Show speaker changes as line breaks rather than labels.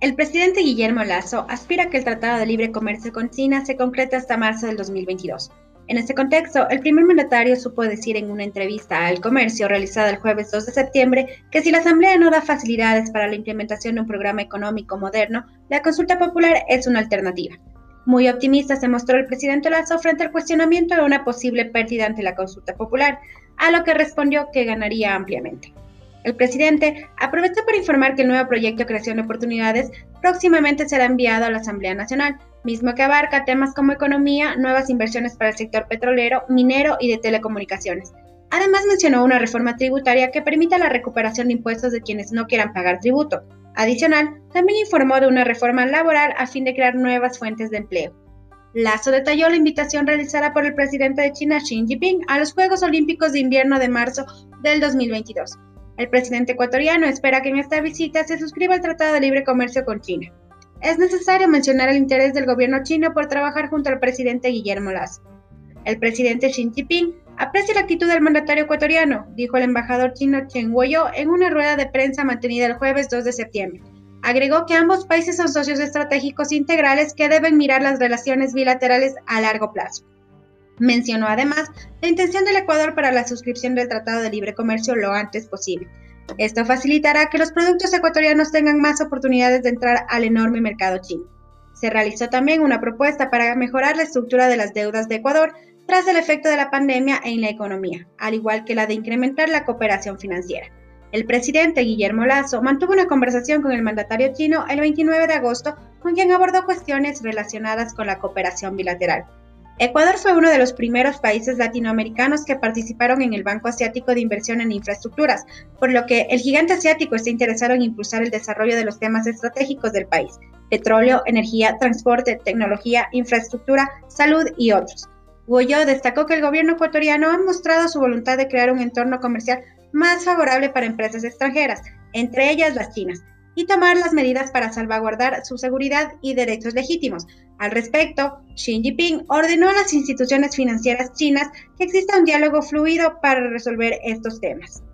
El presidente Guillermo Lazo aspira a que el Tratado de Libre Comercio con China se concrete hasta marzo del 2022. En este contexto, el primer mandatario supo decir en una entrevista al Comercio realizada el jueves 2 de septiembre que si la Asamblea no da facilidades para la implementación de un programa económico moderno, la consulta popular es una alternativa. Muy optimista se mostró el presidente Lazo frente al cuestionamiento de una posible pérdida ante la consulta popular, a lo que respondió que ganaría ampliamente. El presidente aprovechó para informar que el nuevo proyecto de creación de oportunidades próximamente será enviado a la Asamblea Nacional, mismo que abarca temas como economía, nuevas inversiones para el sector petrolero, minero y de telecomunicaciones. Además mencionó una reforma tributaria que permita la recuperación de impuestos de quienes no quieran pagar tributo. Adicional, también informó de una reforma laboral a fin de crear nuevas fuentes de empleo. Lazo detalló la invitación realizada por el presidente de China Xi Jinping a los Juegos Olímpicos de Invierno de marzo del 2022 el presidente ecuatoriano espera que en esta visita se suscriba el Tratado de Libre Comercio con China. Es necesario mencionar el interés del gobierno chino por trabajar junto al presidente Guillermo Lazo. El presidente Xi Jinping aprecia la actitud del mandatario ecuatoriano, dijo el embajador chino Chen Guoyo en una rueda de prensa mantenida el jueves 2 de septiembre. Agregó que ambos países son socios estratégicos integrales que deben mirar las relaciones bilaterales a largo plazo. Mencionó además la intención del Ecuador para la suscripción del Tratado de Libre Comercio lo antes posible. Esto facilitará que los productos ecuatorianos tengan más oportunidades de entrar al enorme mercado chino. Se realizó también una propuesta para mejorar la estructura de las deudas de Ecuador tras el efecto de la pandemia en la economía, al igual que la de incrementar la cooperación financiera. El presidente Guillermo Lazo mantuvo una conversación con el mandatario chino el 29 de agosto, con quien abordó cuestiones relacionadas con la cooperación bilateral. Ecuador fue uno de los primeros países latinoamericanos que participaron en el Banco Asiático de Inversión en Infraestructuras, por lo que el gigante asiático está interesado en impulsar el desarrollo de los temas estratégicos del país, petróleo, energía, transporte, tecnología, infraestructura, salud y otros. Guoyo destacó que el gobierno ecuatoriano ha mostrado su voluntad de crear un entorno comercial más favorable para empresas extranjeras, entre ellas las chinas, y tomar las medidas para salvaguardar su seguridad y derechos legítimos. Al respecto, Xi Jinping ordenó a las instituciones financieras chinas que exista un diálogo fluido para resolver estos temas.